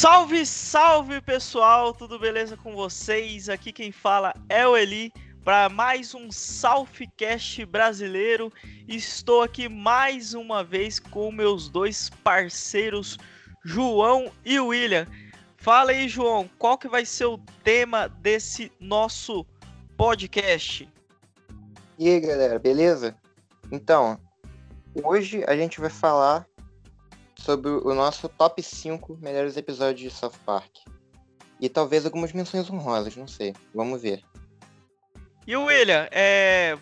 Salve, salve pessoal, tudo beleza com vocês? Aqui quem fala é o Eli para mais um Southcast brasileiro. Estou aqui mais uma vez com meus dois parceiros, João e William. Fala aí, João, qual que vai ser o tema desse nosso podcast? E aí, galera, beleza? Então, hoje a gente vai falar sobre o nosso top 5 melhores episódios de South Park. E talvez algumas menções honrosas, não sei. Vamos ver. E o William, é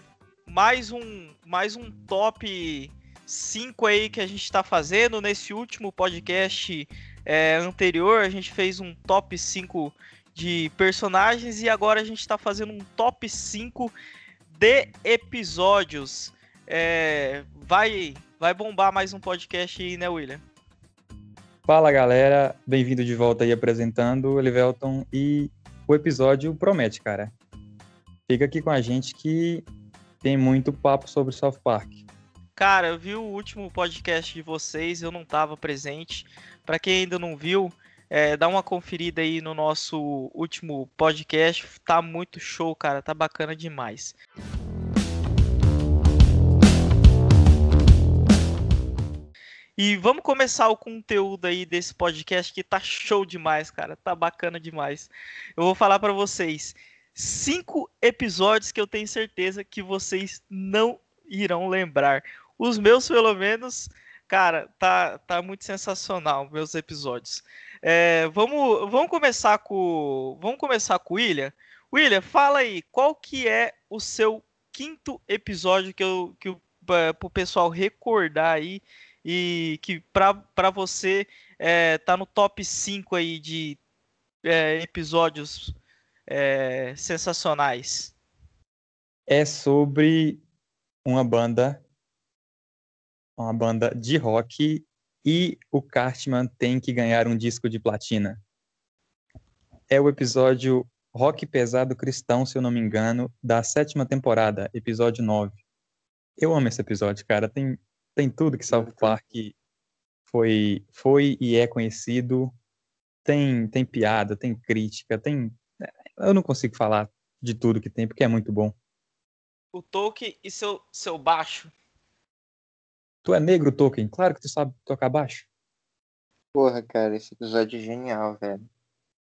mais um mais um top 5 aí que a gente está fazendo nesse último podcast é, anterior, a gente fez um top 5 de personagens e agora a gente está fazendo um top 5 de episódios. É, vai vai bombar mais um podcast aí, né, William? Fala galera, bem-vindo de volta aí apresentando o Elivelton e o episódio promete, cara. Fica aqui com a gente que tem muito papo sobre South Park. Cara, eu vi o último podcast de vocês, eu não estava presente. Para quem ainda não viu, é, dá uma conferida aí no nosso último podcast. Tá muito show, cara. Tá bacana demais. E vamos começar o conteúdo aí desse podcast que tá show demais, cara. Tá bacana demais. Eu vou falar para vocês cinco episódios que eu tenho certeza que vocês não irão lembrar. Os meus, pelo menos, cara, tá, tá muito sensacional meus episódios. É, vamos, vamos começar com, vamos começar com o William. William, fala aí, qual que é o seu quinto episódio que eu que o pessoal recordar aí e que para você é, tá no top 5 aí de é, episódios é, sensacionais? É sobre uma banda, uma banda de rock e o Cartman tem que ganhar um disco de platina. É o episódio Rock Pesado Cristão, se eu não me engano, da sétima temporada, episódio 9. Eu amo esse episódio, cara. Tem tem tudo que South Park foi, foi e é conhecido. Tem, tem piada, tem crítica, tem. Eu não consigo falar de tudo que tem, porque é muito bom. O Tolkien e seu, seu baixo. Tu é negro, Tolkien? Claro que tu sabe tocar baixo. Porra, cara, esse episódio é genial, velho.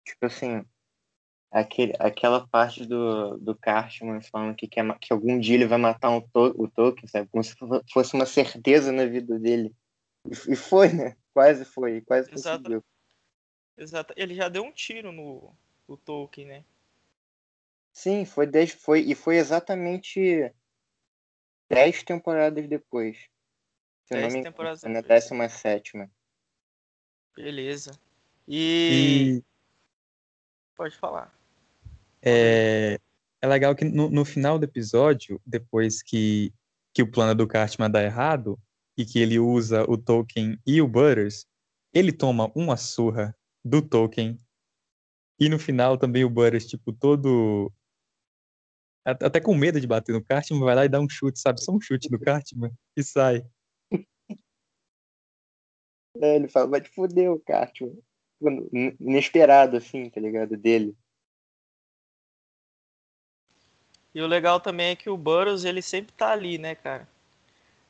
Tipo assim, aquele, aquela parte do, do Cartman falando que, quer, que algum dia ele vai matar um to, o Tolkien, sabe? Como se fosse uma certeza na vida dele. E, e foi, né? Quase foi, quase Exato. conseguiu. Exato. Ele já deu um tiro no, no Tolkien, né? Sim, foi, dez, foi e foi exatamente dez temporadas depois. Se dez me temporadas na décima sétima. Beleza. E... e... Pode falar. É, é legal que no, no final do episódio, depois que, que o plano do Cartman dá errado, e que ele usa o Tolkien e o Butters, ele toma uma surra do Tolkien. E no final também o Butters, tipo, todo. Até com medo de bater no Cartman, vai lá e dá um chute, sabe? Só um chute no Cartman e sai. É, ele fala, vai te fuder o Cartman. Inesperado, assim, tá ligado? Dele. E o legal também é que o Burroughs, ele sempre tá ali, né, cara?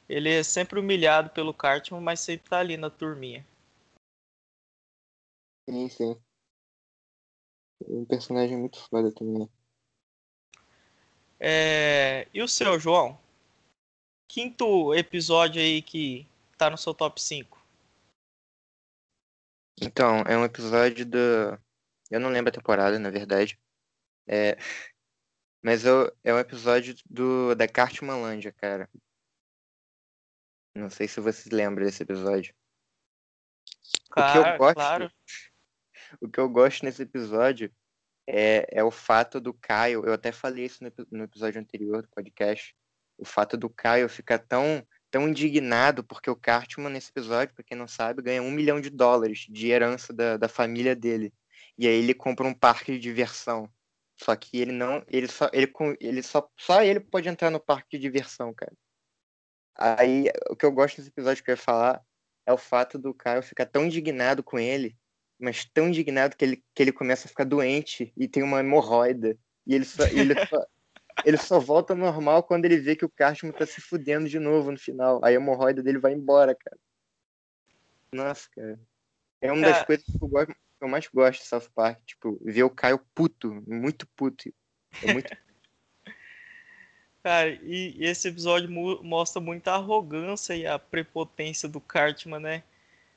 Ele é sempre humilhado pelo Cartman, mas sempre tá ali na turminha. Sim, sim. Um personagem muito foda também. É... E o seu, João? Quinto episódio aí que tá no seu top 5. Então, é um episódio do. Eu não lembro a temporada, na verdade. É... Mas eu, é um episódio do, da Cartmanlândia, cara. Não sei se você se lembra desse episódio. Claro, o que eu gosto, claro. O que eu gosto nesse episódio é, é o fato do Caio. Eu até falei isso no, no episódio anterior do podcast. O fato do Caio ficar tão, tão indignado porque o Cartman, nesse episódio, pra quem não sabe, ganha um milhão de dólares de herança da, da família dele. E aí ele compra um parque de diversão. Só que ele não. Ele só. Ele, ele só, só ele pode entrar no parque de diversão, cara. Aí o que eu gosto desse episódio que eu ia falar é o fato do Caio ficar tão indignado com ele mas tão indignado que ele, que ele começa a ficar doente e tem uma hemorroida. E ele só, ele só, ele só volta normal quando ele vê que o Cartman tá se fudendo de novo no final. A hemorroida dele vai embora, cara. Nossa, cara. É uma das coisas que eu, gosto, que eu mais gosto de South Park. Tipo, ver o Caio puto, muito puto. É muito Cara, e, e esse episódio mu- mostra muita arrogância e a prepotência do Cartman, né?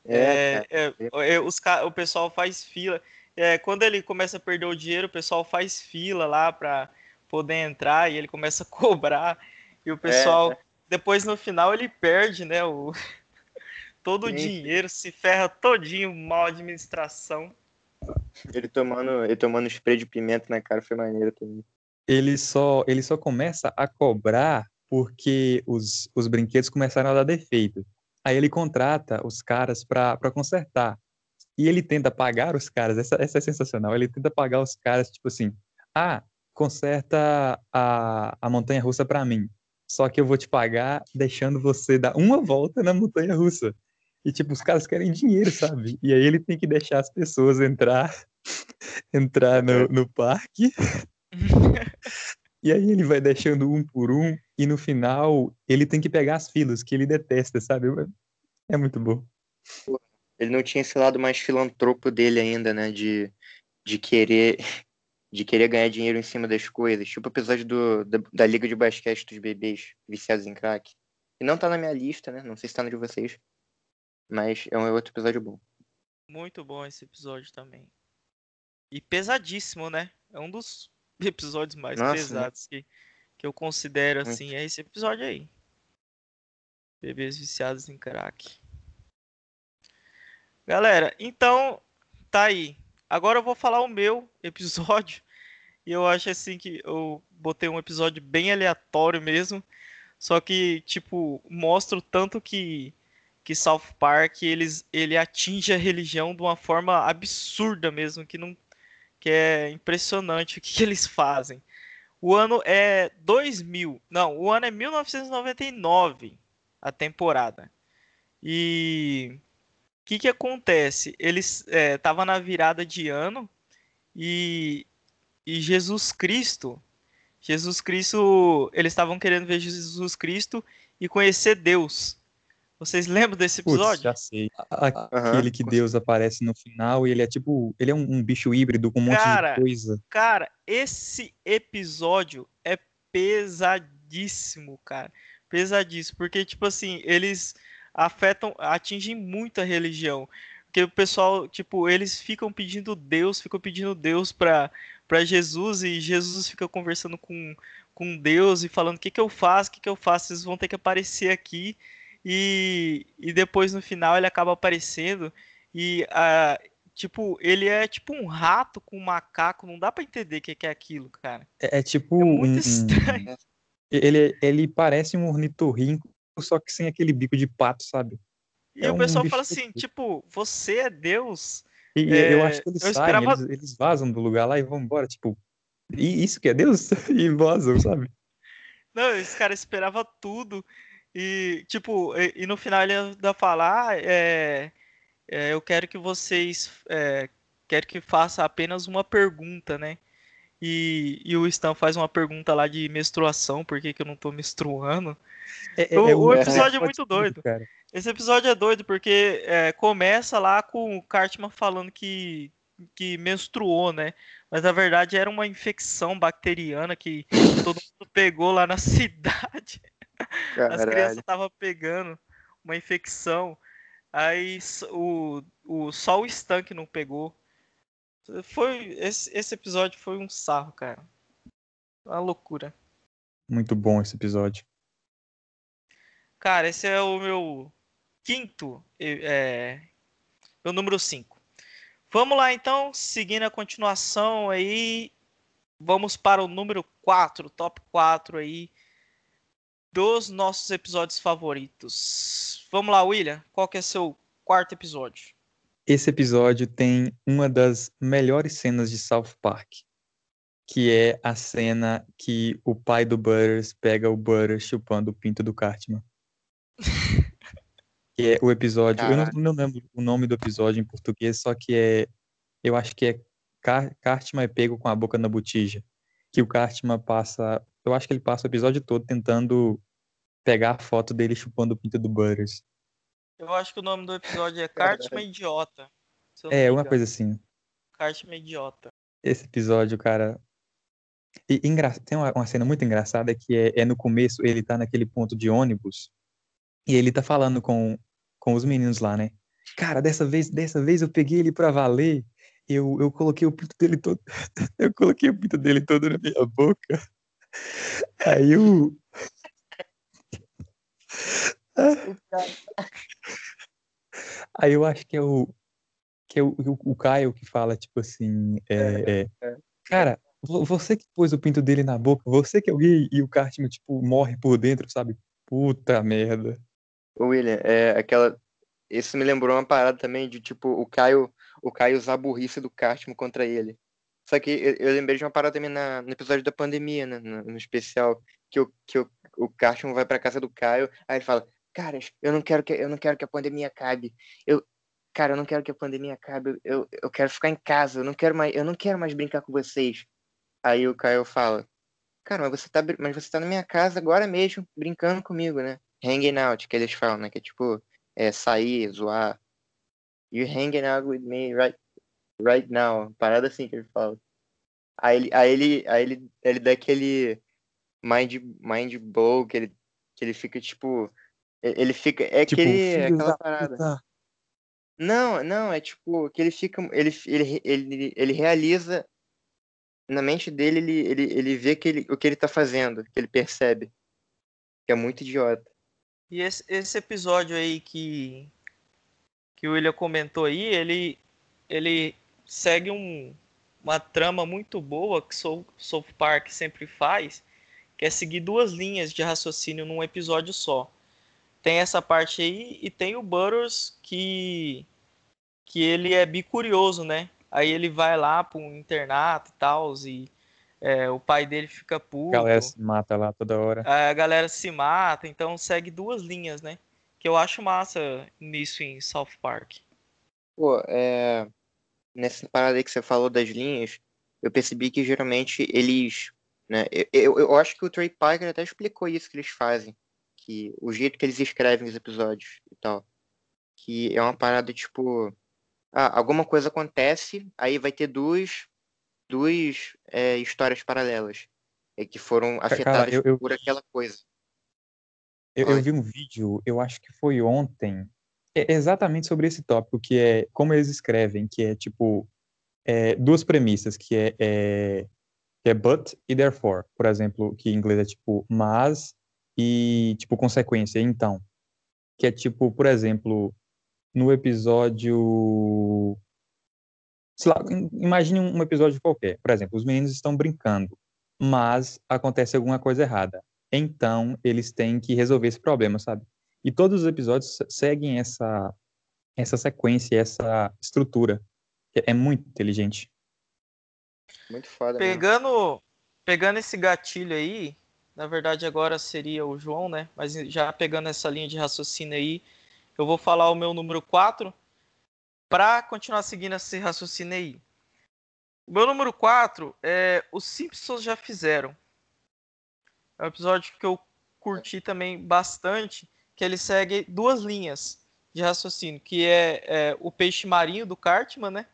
É, É, é, é, os, ca- o pessoal faz fila. É, quando ele começa a perder o dinheiro, o pessoal faz fila lá pra poder entrar e ele começa a cobrar. E o pessoal, depois no final, ele perde, né? O, todo o dinheiro, se ferra todinho, mal administração. Ele tomando, ele tomando spray de pimenta na cara foi maneiro também. Ele só, ele só começa a cobrar porque os, os brinquedos começaram a dar defeito. Aí ele contrata os caras para consertar. E ele tenta pagar os caras, essa, essa é sensacional. Ele tenta pagar os caras, tipo assim: ah, conserta a, a montanha russa para mim. Só que eu vou te pagar deixando você dar uma volta na montanha russa. E, tipo, os caras querem dinheiro, sabe? E aí ele tem que deixar as pessoas entrar, entrar no, no parque. E aí ele vai deixando um por um, e no final ele tem que pegar as filas, que ele detesta, sabe? É muito bom. Ele não tinha esse lado mais filantropo dele ainda, né? De, de querer de querer ganhar dinheiro em cima das coisas. Tipo o episódio do, da, da Liga de Basquete dos Bebês Viciados em Crack. Que não tá na minha lista, né? Não sei se tá na de vocês. Mas é um outro episódio bom. Muito bom esse episódio também. E pesadíssimo, né? É um dos episódios mais Nossa, né? pesados que, que eu considero Muito. assim. É esse episódio aí. Bebês viciados em crack. Galera, então tá aí. Agora eu vou falar o meu episódio. E eu acho assim que eu botei um episódio bem aleatório mesmo. Só que, tipo, mostra o tanto que que South Park eles, ele atinge a religião de uma forma absurda mesmo, que não que é impressionante o que, que eles fazem. O ano é 2000, não, o ano é 1999, a temporada. E o que que acontece? Eles estavam na virada de ano e, e Jesus Cristo, Jesus Cristo, eles estavam querendo ver Jesus Cristo e conhecer Deus. Vocês lembram desse Putz, episódio? já sei. Aquele que Deus aparece no final e ele é tipo, ele é um, um bicho híbrido com um monte Cara, de coisa. Cara, esse episódio é pesadíssimo, cara. Pesadíssimo, porque tipo assim, eles afetam, atingem muito a religião. Porque o pessoal, tipo, eles ficam pedindo Deus, ficam pedindo Deus pra, pra Jesus e Jesus fica conversando com, com Deus e falando: o que que eu faço, o que que eu faço, vocês vão ter que aparecer aqui. E, e depois no final ele acaba aparecendo e ah, tipo, ele é tipo um rato com um macaco, não dá pra entender o que que é aquilo, cara. É, é tipo É muito um- um- estranho. ele, ele parece um ornitorrinco, só que sem aquele bico de pato, sabe? E É o um pessoal bicho fala assim, tipo, você é Deus? E e eu É, acho que eles saem, esperava- eles, eles vazam do lugar lá e vão embora, tipo, e isso que é Deus? E vazam, sabe? Não, esse cara esperava tudo. E, tipo, e, e no final ele ainda fala, ah, é, é, eu quero que vocês, é, quero que faça apenas uma pergunta, né? E, e o Stan faz uma pergunta lá de menstruação, por que que eu não tô menstruando? É, O- o melhor episódio é plot muito doido. Cara. Esse episódio é doido porque é, começa lá com o Cartman falando que, que menstruou, né? Mas na verdade era uma infecção bacteriana que todo mundo pegou lá na cidade. As crianças Caralho. estavam pegando uma infecção. Aí o, o, só o Stan que não pegou. Foi, esse, esse episódio foi um sarro, cara. Uma loucura. Muito bom esse episódio. Cara, esse é o meu quinto, é, meu número 5. Vamos lá então, seguindo a continuação aí, vamos para o número 4, top 4 aí dos nossos episódios favoritos. Vamos lá, William, qual que é seu quarto episódio? Esse episódio tem uma das melhores cenas de South Park, que é a cena que o pai do Butters pega o Butters chupando o pinto do Cartman. Que é o episódio. Eu não, Caraca. não lembro o nome do episódio em português, só que é. Eu acho que é Car- Cartman é pego com a boca na botija. Que o Cartman passa. Eu acho que ele passa o episódio todo tentando pegar a foto dele chupando o pinto do Butters. Eu acho que o nome do episódio é Cartman Idiota. É, uma engano. coisa assim. Cartman Idiota. Esse episódio, cara. E engra... tem uma, uma cena muito engraçada que é, é no começo, ele tá naquele ponto de ônibus e ele tá falando com, com os meninos lá, né? Cara, dessa vez, dessa vez eu peguei ele pra valer. Eu, eu coloquei o pinto dele todo. eu coloquei o pinto dele todo na minha boca. Aí o. Aí eu acho que é o. Que é o, o, o Caio que fala, tipo assim. é, é, é. Cara, vo- você que pôs o pinto dele na boca, você que é o gay e o Cartman, tipo, morre por dentro, sabe? Puta merda. Ô, William, é aquela. Isso me lembrou uma parada também de tipo o Caio, o Caio usar a burrice do Cartman contra ele. Só que eu, eu lembrei de uma parada também na, no episódio da pandemia, né? No, no especial, que, o, que o, o Cartman vai pra casa do Caio, aí ele fala, cara, eu não quero que eu não quero que a pandemia acabe. Eu, cara, eu não quero que a pandemia acabe. Eu, eu quero ficar em casa, eu não quero mais, eu não quero mais brincar com vocês. Aí o Caio fala, cara, mas você tá, mas você tá na minha casa agora mesmo, brincando comigo, né? Hanging out, que eles falam, né? Que é tipo, é sair, zoar. You hanging out with me right, right now. Parada assim que ele fala. Aí ele, aí ele, aí ele, ele dá aquele mind, mind blow, que ele, que ele fica tipo. Ele fica. É Tipo, aquele, aquela da parada. puta. Não, não, é tipo que ele fica. Ele, ele, ele, ele realiza. Na mente dele, ele, ele, ele vê que ele, o que ele tá fazendo, que ele percebe. Que é muito idiota. E esse, esse episódio aí que, que o William comentou aí, ele, ele segue um, uma trama muito boa que Soul, South Park sempre faz, que é seguir duas linhas de raciocínio num episódio só. Tem essa parte aí e tem o Butters que, que ele é bicurioso, né? Aí ele vai lá para um internato e tal, e é, o pai dele fica A puto galera se mata lá toda hora. a galera se mata, então segue duas linhas, né? Que eu acho massa nisso em South Park. Pô, é... nessa parada aí que você falou das linhas, eu percebi que geralmente eles. Né, eu, eu, acho que o Trey Parker até explicou isso que eles fazem. Que o jeito que eles escrevem os episódios e tal. Que é uma parada tipo. Ah, alguma coisa acontece, aí vai ter duas, duas é, histórias paralelas. é, que foram cara, afetadas eu- eu- por aquela coisa. Eu, eu vi um vídeo, eu acho que foi ontem, é exatamente sobre esse tópico, que é como eles escrevem, que é tipo é, duas premissas, que é, é, que é but e therefore. Por exemplo, que em inglês é tipo mas e tipo consequência, então. Que é tipo, por exemplo, no episódio. Sei lá, im- imagine um episódio qualquer. Por exemplo, os meninos estão brincando, mas acontece alguma coisa errada. Então, eles têm que resolver esse problema, sabe? E todos os episódios se- seguem essa, essa sequência, essa estrutura. que É muito inteligente. Muito foda. mesmo. Pegando, pegando esse gatilho aí, na verdade agora seria o João, né? Mas já pegando essa linha de raciocínio aí, eu vou falar o meu número 4 para continuar seguindo esse raciocínio aí. O meu número 4 é Os Simpsons já fizeram. É um episódio que eu curti também bastante, que ele segue duas linhas de raciocínio, que é, é o peixe marinho do Cartman, né?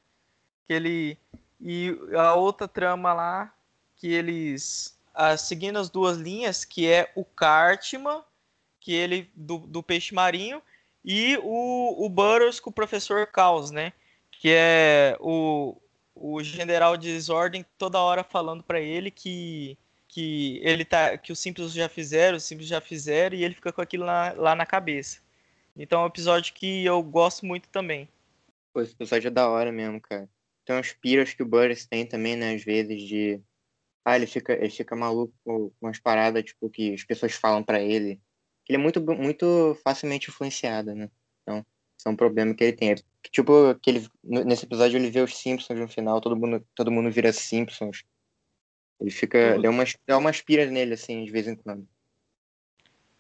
Que ele e a outra trama lá que eles seguindo as duas linhas, que é o Cartman, que ele do, do peixe marinho e o, o Burroughs com o professor Caos, né? Que é o, o general de desordem toda hora falando para ele que que ele tá que os simples já fizeram, os simples já fizeram e ele fica com aquilo lá, lá na cabeça. Então é um episódio que eu gosto muito também. Pô, esse episódio é da hora mesmo, cara. Tem umas piras que o Burris tem também, né, às vezes, de. Ah, ele fica, ele fica maluco com umas paradas, tipo, que as pessoas falam pra ele. Ele é muito, muito facilmente influenciado, né? Então, isso é um problema que ele tem. É tipo, que ele, nesse episódio ele vê os Simpsons no final, todo mundo, todo mundo vira Simpsons. Ele fica. Tudo. Dá umas, dá umas piras nele, assim, de vez em quando.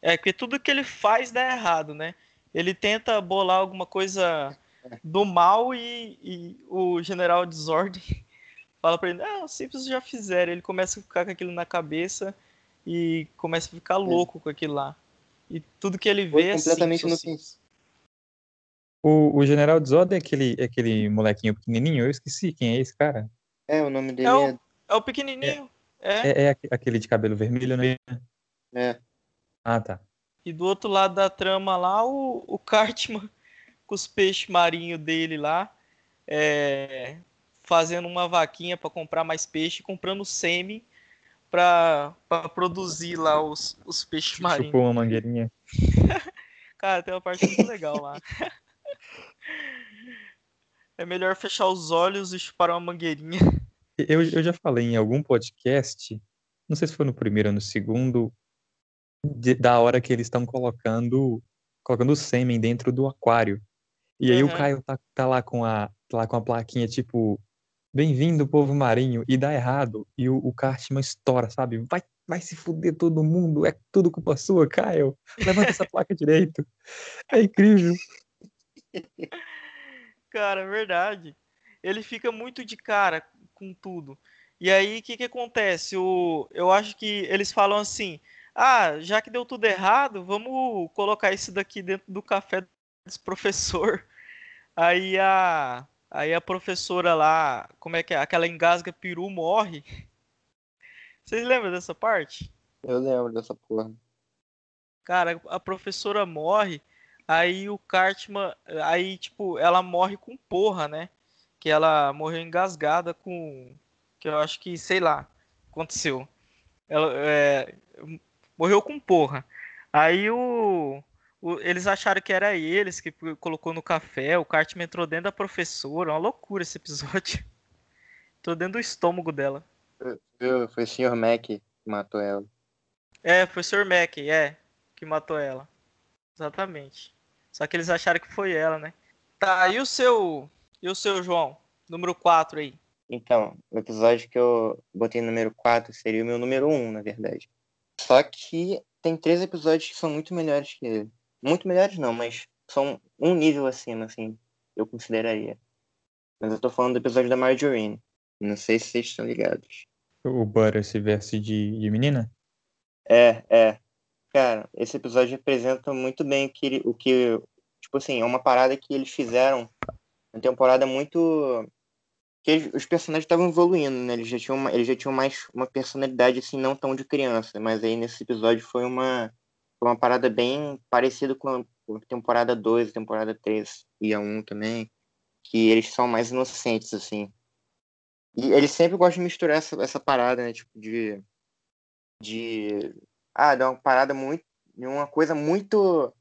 É que tudo que ele faz dá errado, né? Ele tenta bolar alguma coisa do mal e, e o general Desordem fala pra ele, ah, os Simpsons já fizeram. Ele começa a ficar com aquilo na cabeça e começa a ficar louco é. com aquilo lá. E tudo que ele vê Foi é completamente Simpsons. O, o General Desordem é aquele, é aquele molequinho pequenininho? Eu esqueci quem é esse cara. É, o nome dele é... O, é, é o pequenininho. É. É, é aquele de cabelo vermelho, né? É. Ah, tá. E do outro lado da trama lá, o, o Cartman com os peixes marinhos dele lá, é, fazendo uma vaquinha para comprar mais peixe, comprando sêmen para produzir lá os, os peixes marinhos. Chupou uma mangueirinha. Cara, tem uma parte muito legal lá. é melhor fechar os olhos e chupar uma mangueirinha. Eu, eu já falei em algum podcast, não sei se foi no primeiro ou no segundo, de, da hora que eles estão colocando colocando o sêmen dentro do aquário. E aí uhum. o Caio tá, tá, lá com a tá lá com a plaquinha tipo Bem-vindo, povo marinho, e dá errado, e o, o Cartman estoura, sabe? Vai, vai se fuder todo mundo, é tudo culpa sua, Caio. Levanta essa placa direito. É incrível. Cara, é verdade. Ele fica muito de cara com tudo. E aí, o que, que acontece? O, eu acho que eles falam assim: ah, já que deu tudo errado, vamos colocar isso daqui dentro do café desse professor. Aí a, aí a professora lá, como é que é? Aquela engasga peru morre. Vocês lembram dessa parte? Eu lembro dessa porra. Cara, a professora morre, aí o Cartman, aí tipo, ela morre com porra, né? Que ela morreu engasgada com, que eu acho que, sei lá, aconteceu. Ela, é, morreu com porra. Aí o, o, eles acharam que era eles que colocou no café, o Cartman entrou dentro da professora, uma loucura esse episódio. entrou dentro do estômago dela. Foi o Sr. Mac que matou ela. É, foi o Sr. Mac, é, que matou ela. Exatamente. Só que eles acharam que foi ela, né? Tá, e o seu. E o seu, João? Número 4 aí. Então, o episódio que eu botei número 4 seria o meu número 1, na verdade. Só que tem três episódios que são muito melhores que ele. Muito melhores não, mas são um nível acima, assim, eu consideraria. Mas eu tô falando do episódio da Marjorie. Não sei se vocês estão ligados. O Butter se veste de, de menina? É, é. Cara, esse episódio representa muito bem o que, o que. Tipo assim, é uma parada que eles fizeram uma temporada muito que os personagens estavam evoluindo, né? Eles já tinham, uma, eles já tinham mais uma personalidade assim, não tão de criança, mas aí nesse episódio foi uma, foi uma parada bem parecida com a temporada 2, temporada 3 e a 1 também, que eles são mais inocentes, assim. E eles sempre gostam de misturar essa, essa parada, né? Tipo, de. De. Ah, de uma parada muito. Uma coisa muito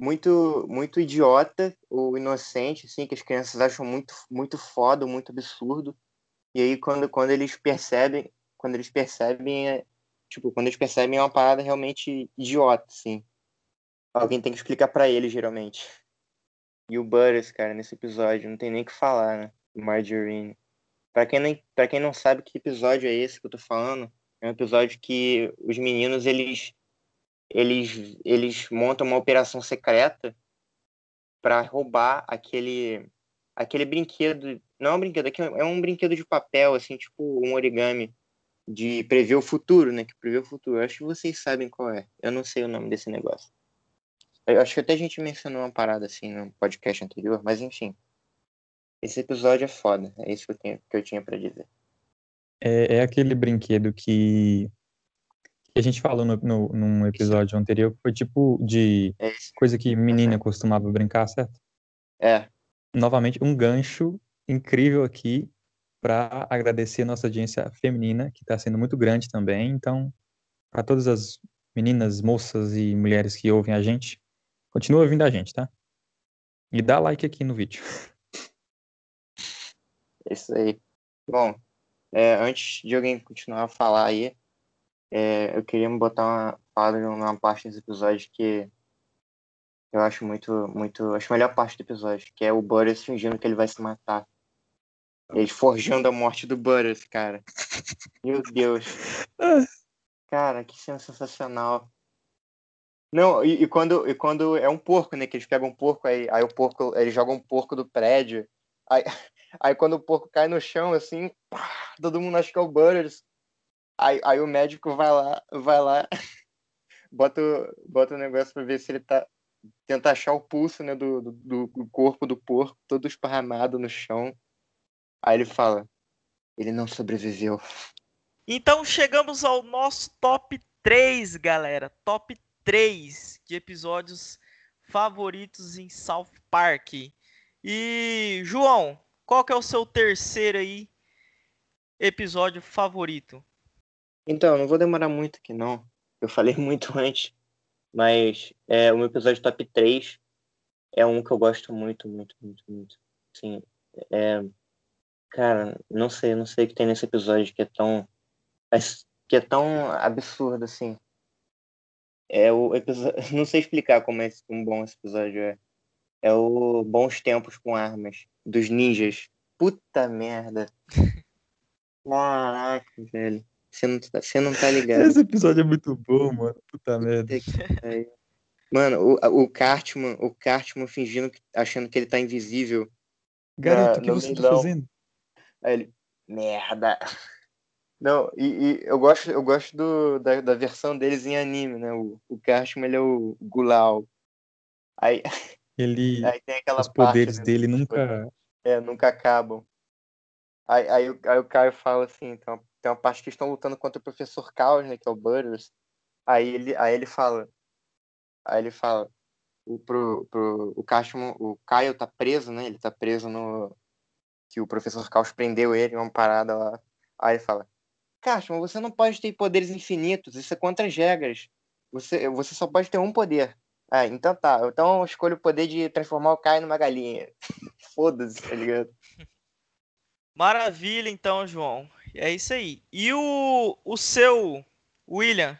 muito muito idiota ou inocente, assim, que as crianças acham muito muito foda, muito absurdo. E aí quando quando eles percebem, quando eles percebem, é, tipo, quando eles percebem é uma parada realmente idiota, assim. Alguém tem que explicar para eles, geralmente. E o Butters, cara, nesse episódio, não tem nem o que falar, né? Margarine. Pra quem, nem, pra quem não sabe que episódio é esse que eu tô falando, é um episódio que os meninos, eles eles, eles montam uma operação secreta para roubar aquele aquele brinquedo. Não é um brinquedo, é um brinquedo de papel, assim, tipo um origami de prever o futuro, né? Que prevê o futuro. Eu acho que vocês sabem qual é. Eu não sei o nome desse negócio. Eu acho que até a gente mencionou uma parada assim no podcast anterior, mas enfim. Esse episódio é foda. É isso que eu, tenho, que eu tinha para dizer. É, é aquele brinquedo que a gente falou no, no, num episódio anterior, que foi tipo de é coisa que menina costumava brincar, certo? É. Novamente, um gancho incrível aqui para agradecer a nossa audiência feminina, que está sendo muito grande também. Então, para todas as meninas, moças e mulheres que ouvem a gente, continua ouvindo a gente, tá? E dá like aqui no vídeo. Isso aí. Bom, é, antes de alguém continuar a falar aí, é, eu queria botar uma fala numa parte desse episódio que eu acho muito, muito. Acho a melhor parte do episódio, que é o Butters fingindo que ele vai se matar. Ele forjando a morte do Butters, cara. Meu Deus. Cara, que cena sensacional. Não, e, e quando, e quando é um porco, né? Que eles pegam um porco, aí, aí o porco, eles jogam um porco do prédio. Aí, aí quando o porco cai no chão, assim, pá, todo mundo acha que é o Butters. Aí, aí o médico vai lá, vai lá, bota, bota o negócio pra ver se ele tá. Tenta achar o pulso, né, do, do, do corpo do porco, todo esparramado no chão. Aí ele fala: ele não sobreviveu. Então chegamos ao nosso top 3, galera. Top 3 de episódios favoritos em South Park. E, João, qual que é o seu terceiro aí episódio favorito? Então, não vou demorar muito aqui, não. Eu falei muito antes. Mas é, o meu episódio top 3 é um que eu gosto muito, muito, muito, muito. Sim, é... Cara, não sei, não sei o que tem nesse episódio que é tão... que é tão absurdo, assim. É o episódio... Não sei explicar como é um bom esse episódio é. É o Bons Tempos com Armas, dos ninjas. Puta merda. Caraca, velho. Você não, tá- você não tá ligado. Esse episódio é muito bom, mano. Puta merda. Mano, o, o Cartman, o Cartman fingindo, que- achando que ele tá invisível. Garoto, o que você tá fazendo? Aí ele, merda. Não, e, e eu gosto, eu gosto do, da, da versão deles em anime, né? O, o Cartman, ele é o Gulau. Aí, Ele, aí tem aquela os parte, poderes né, dele dos nunca. É, nunca acabam. Aí, aí, o- aí o Caio fala assim, uma, tem uma parte que estão lutando contra o professor Caos, né, que é o Butters. Aí ele, aí ele fala, aí ele fala, o, pro, pro, o, Cashman, o Caio tá preso, né, ele tá preso no, que o professor Caos prendeu ele, uma parada lá. Aí ele fala, Cashman, você não pode ter poderes infinitos, isso é contra as regras. Você, você só pode ter um poder. Ah, então tá, então eu escolho o poder de transformar o Caio numa galinha. Foda-se, tá ligado? Maravilha, então, João. É isso aí. E o, o seu, William,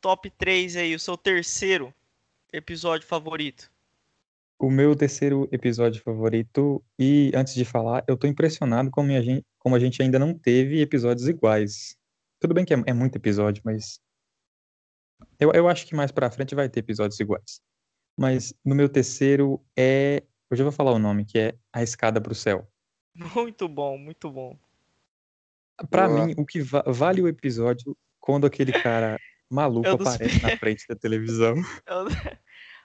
top 3 aí, o seu terceiro episódio favorito? O meu terceiro episódio favorito, e antes de falar, eu tô impressionado como a gente, como a gente ainda não teve episódios iguais. Tudo bem que é, é muito episódio, mas. Eu, eu acho que mais pra frente vai ter episódios iguais. Mas no meu terceiro é. Eu já vou falar o nome, que é A Escada pro Céu. Muito bom, muito bom. Pra Boa. mim, o que va- vale o episódio quando aquele cara maluco É dos- aparece na frente da televisão. Eu-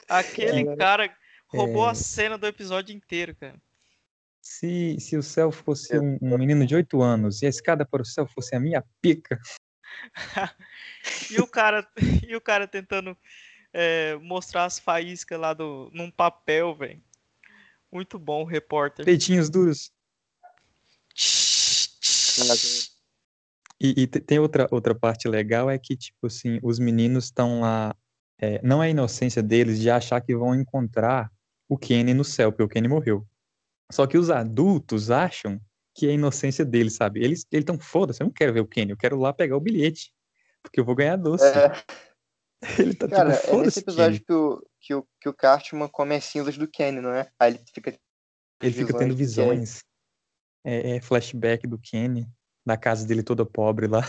Aquele É. cara roubou É. a cena do episódio inteiro, cara. Se, se o céu fosse um, um menino de 8 anos e a escada para o céu fosse a minha pica, E o cara, e o cara tentando é, mostrar as faíscas lá do, num papel, velho. Muito bom, o repórter. peitinhos duros. E, e te- tem outra, outra parte legal, é que, tipo assim, os meninos estão lá. é, não é a inocência deles de achar que vão encontrar o Kenny no céu, porque o Kenny morreu. Só que os adultos acham que é a inocência deles, sabe? Eles estão, foda-se, eu não quero ver o Kenny, eu quero lá pegar o bilhete, porque eu vou ganhar doce. É, Ele tá cara, tipo, é nesse episódio Kenny. que o, que, o, que o Cartman come as cinzas do Kenny, não é? Aí ele fica. Ele fica tendo visões. É, é flashback do Kenny, da casa dele toda pobre lá.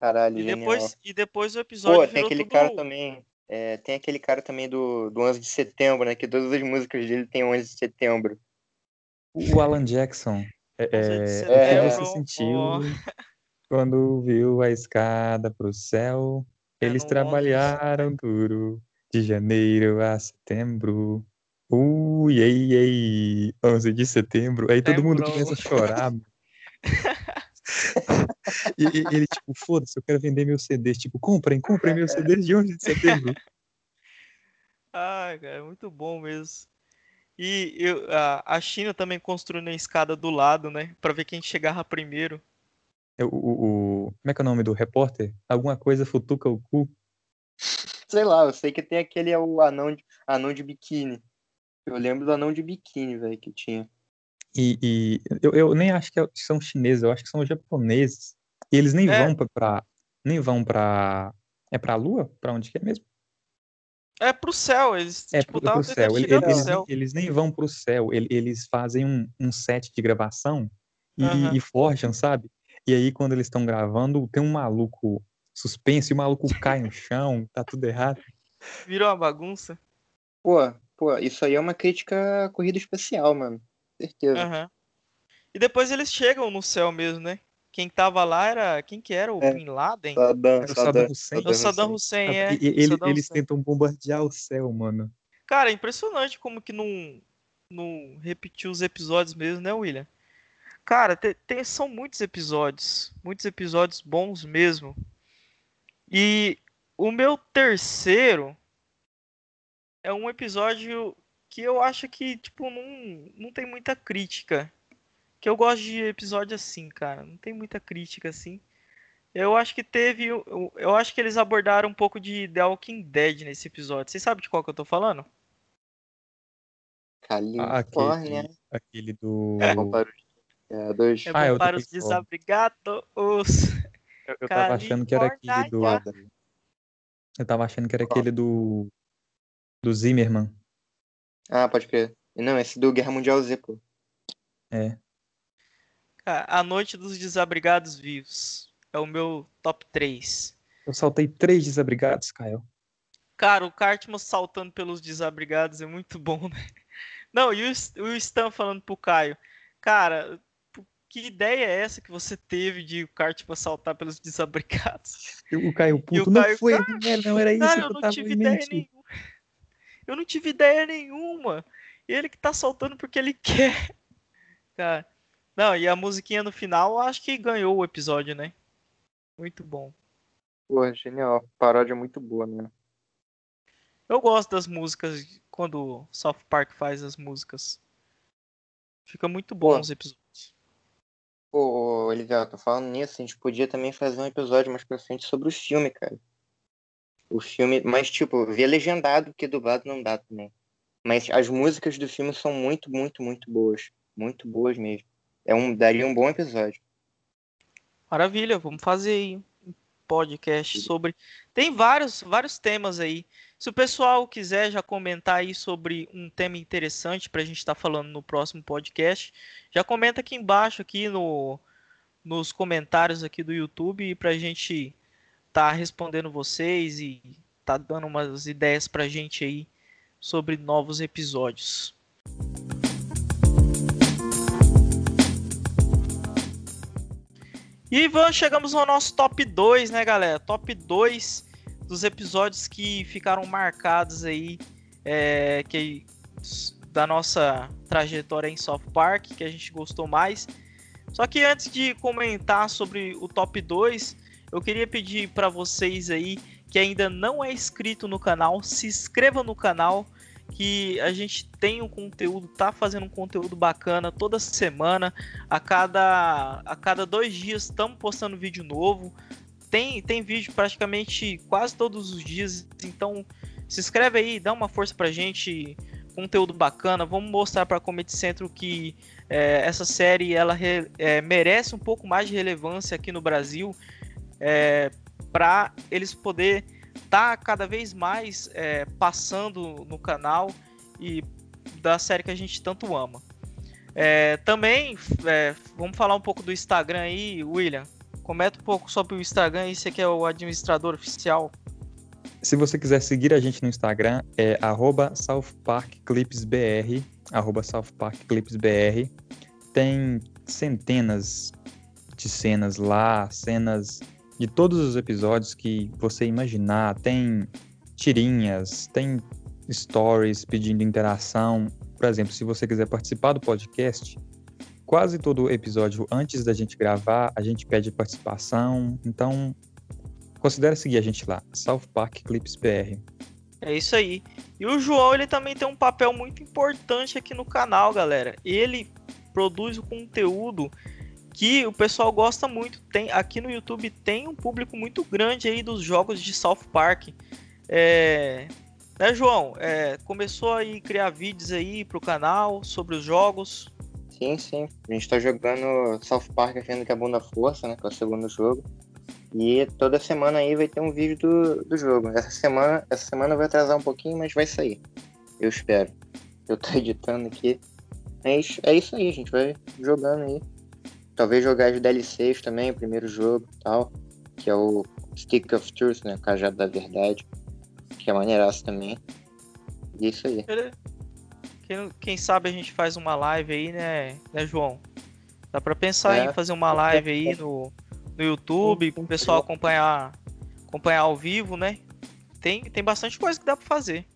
Caralho, E genial. depois, e depois o episódio Pô, tem virou aquele tudo... cara também. é, tem aquele cara também do, do 11 de setembro, né? Que todas as músicas dele tem 11 de setembro. O Alan Jackson. É, é, o que setembro, você sentiu quando viu a escada pro céu? É, Eles trabalharam duro de janeiro a setembro. Ui, ei, ei, 11 de setembro. Aí todo mundo Setembro. começa a chorar. mano. e, e ele, tipo, foda-se, eu quero vender meus CDs. Tipo, comprem, comprem meus CDs de 11 de setembro. Ah, cara, é muito bom mesmo. E eu, a, a China também construindo a escada do lado, né? Pra ver quem chegava primeiro. É O, o, o- como é que é o nome do repórter? Alguma coisa futuca o cu. Sei lá, eu sei que tem aquele é o anão de, anão de biquíni. Eu lembro do anão de biquíni, velho, que tinha. E, e eu, eu nem acho que é- são chineses, eu acho que são japoneses. E eles nem É. vão pra, pra- nem vão pra é pra Lua? Pra onde que é mesmo? É pro céu, eles É tipo, pro, pro céu. Ele- chegar no eles, céu. eles nem vão pro céu, ele- eles fazem um, um set de gravação e, Aham. e forjam, sabe? E aí quando eles estão gravando, tem um maluco suspenso e o maluco cai no chão, tá tudo errado. Virou uma bagunça. Pô, pô, isso aí é uma crítica à corrida especial, mano. Certeza. Aham. E depois eles chegam no céu mesmo, né? Quem tava lá era. Quem que era? O É. Bin Laden? Saddam, Era o Saddam Hussein. É o Saddam Hussein, é. E- ele- Saddam eles Hussein. tentam bombardear o céu, mano. Cara, é impressionante como que não, não repetiu os episódios mesmo, né, William? Cara, te- tem- são muitos episódios. Muitos episódios bons mesmo. E o meu terceiro é um episódio que eu acho que, tipo, não, não tem muita crítica. Que eu gosto de episódio assim, cara. Não tem muita crítica assim. Eu acho que teve. Eu, eu acho que eles abordaram um pouco de The Walking Dead nesse episódio. Vocês sabem de qual que eu tô falando? Califórnia. Aquele, aquele do. Bom para os criados. É Ah, para os desabrigados. Eu, eu tava achando que era aquele do. Eu tava achando que era aquele do. Do Zimmerman. Ah, pode crer. Não, esse do Guerra Mundial Z, pô. É. Cara, A Noite dos Desabrigados Vivos. É o meu top 3. Eu saltei três desabrigados, Caio. Cara, o Cartman saltando pelos desabrigados é muito bom, né? Não, e o, Stan falando pro Caio. Cara, que ideia é essa que você teve de o Cartman saltar pelos desabrigados? O Caio puto, o não Caio, foi, não era, não era isso Cara, que eu eu não tava tive em ideia nenhuma. Eu não tive ideia nenhuma. Ele que tá soltando porque ele quer. Cara. Não, e a musiquinha no final, acho que ganhou o episódio, né? Muito bom. Pô, genial. Paródia muito boa, né? Eu gosto das músicas quando o South Park faz as músicas. Fica muito bom Pô. os episódios. Pô, Olivia, tô falando nisso, a gente podia também fazer um episódio mais pra frente sobre o filme, cara. O filme, mas tipo, ver legendado, porque dublado não dá também. Mas as músicas do filme são muito, muito, muito boas. Muito boas mesmo. É um, daria um bom episódio. Maravilha, vamos fazer aí um podcast sobre. Tem vários, vários temas aí. Se o pessoal quiser já comentar aí sobre um tema interessante para a gente estar falando no próximo podcast, já comenta aqui embaixo aqui no, nos comentários aqui do YouTube para a gente estar respondendo vocês e tá dando umas ideias para a gente aí sobre novos episódios. E vamos, chegamos ao nosso top 2, né, galera? Top 2 dos episódios que ficaram marcados aí é, que, da nossa trajetória em South Park, que a gente gostou mais. Só que antes de comentar sobre o top 2, eu queria pedir para vocês aí que ainda não é inscrito no canal, se inscreva no canal, que a gente tem um conteúdo, tá fazendo um conteúdo bacana toda semana, a cada, a cada dois dias estamos postando vídeo novo, tem, tem vídeo praticamente quase todos os dias, então se inscreve aí, dá uma força pra gente, conteúdo bacana, vamos mostrar para Comedy Centro que é, essa série ela re- é, merece um pouco mais de relevância aqui no Brasil, é, para eles poder estar cada vez mais é, passando no canal e da série que a gente tanto ama. É, também é, vamos falar um pouco do Instagram aí, William. Comenta um pouco sobre o Instagram aí, você que é o administrador oficial. Se você quiser seguir a gente no Instagram, é arroba SouthParkClipsBR, arroba SouthParkClipsBR. Tem centenas de cenas lá, cenas de todos os episódios que você imaginar. Tem tirinhas, tem stories pedindo interação. Por exemplo, se você quiser participar do podcast, quase todo episódio antes da gente gravar, a gente pede participação. Então, considere seguir a gente lá, South Park Clips BR. É isso aí. E o João, ele também tem um papel muito importante aqui no canal, galera. Ele produz o conteúdo que o pessoal gosta muito. Tem aqui no YouTube tem um público muito grande aí dos jogos de South Park. É, né, João? É, começou aí criar vídeos aí pro canal sobre os jogos. Sim, sim. A gente tá jogando South Park achando que é bom da força, né? Que é o segundo jogo. E toda semana aí vai ter um vídeo do, do jogo. Essa semana, essa semana vai atrasar um pouquinho, mas vai sair. Eu espero. Eu tô editando aqui. Mas é isso aí, a gente vai jogando aí. Talvez jogar as DLCs também, o primeiro jogo e tal. Que é o Stick of Truth, né? Cajado da Verdade. que é maneiraço também. E é isso aí. Quem, quem sabe a gente faz uma live aí, né, né João? Dá pra pensar É. em fazer uma live aí no, no YouTube, pro pessoal acompanhar, acompanhar ao vivo, né? Tem, tem bastante coisa que dá pra fazer.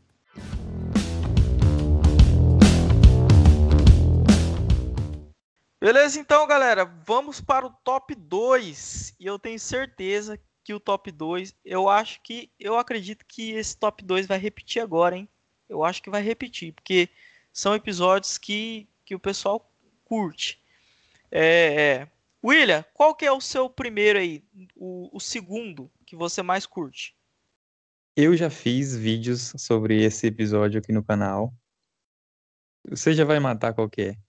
Beleza, então, galera, vamos para o top 2. E eu tenho certeza que o top 2, eu acho que, eu acredito que esse top 2 vai repetir agora, hein? Eu acho que vai repetir, porque são episódios que, que o pessoal curte. É, é. William, qual que é o seu primeiro aí? O, o segundo que você mais curte? Eu já fiz vídeos sobre esse episódio aqui no canal. Você já vai matar qual que é?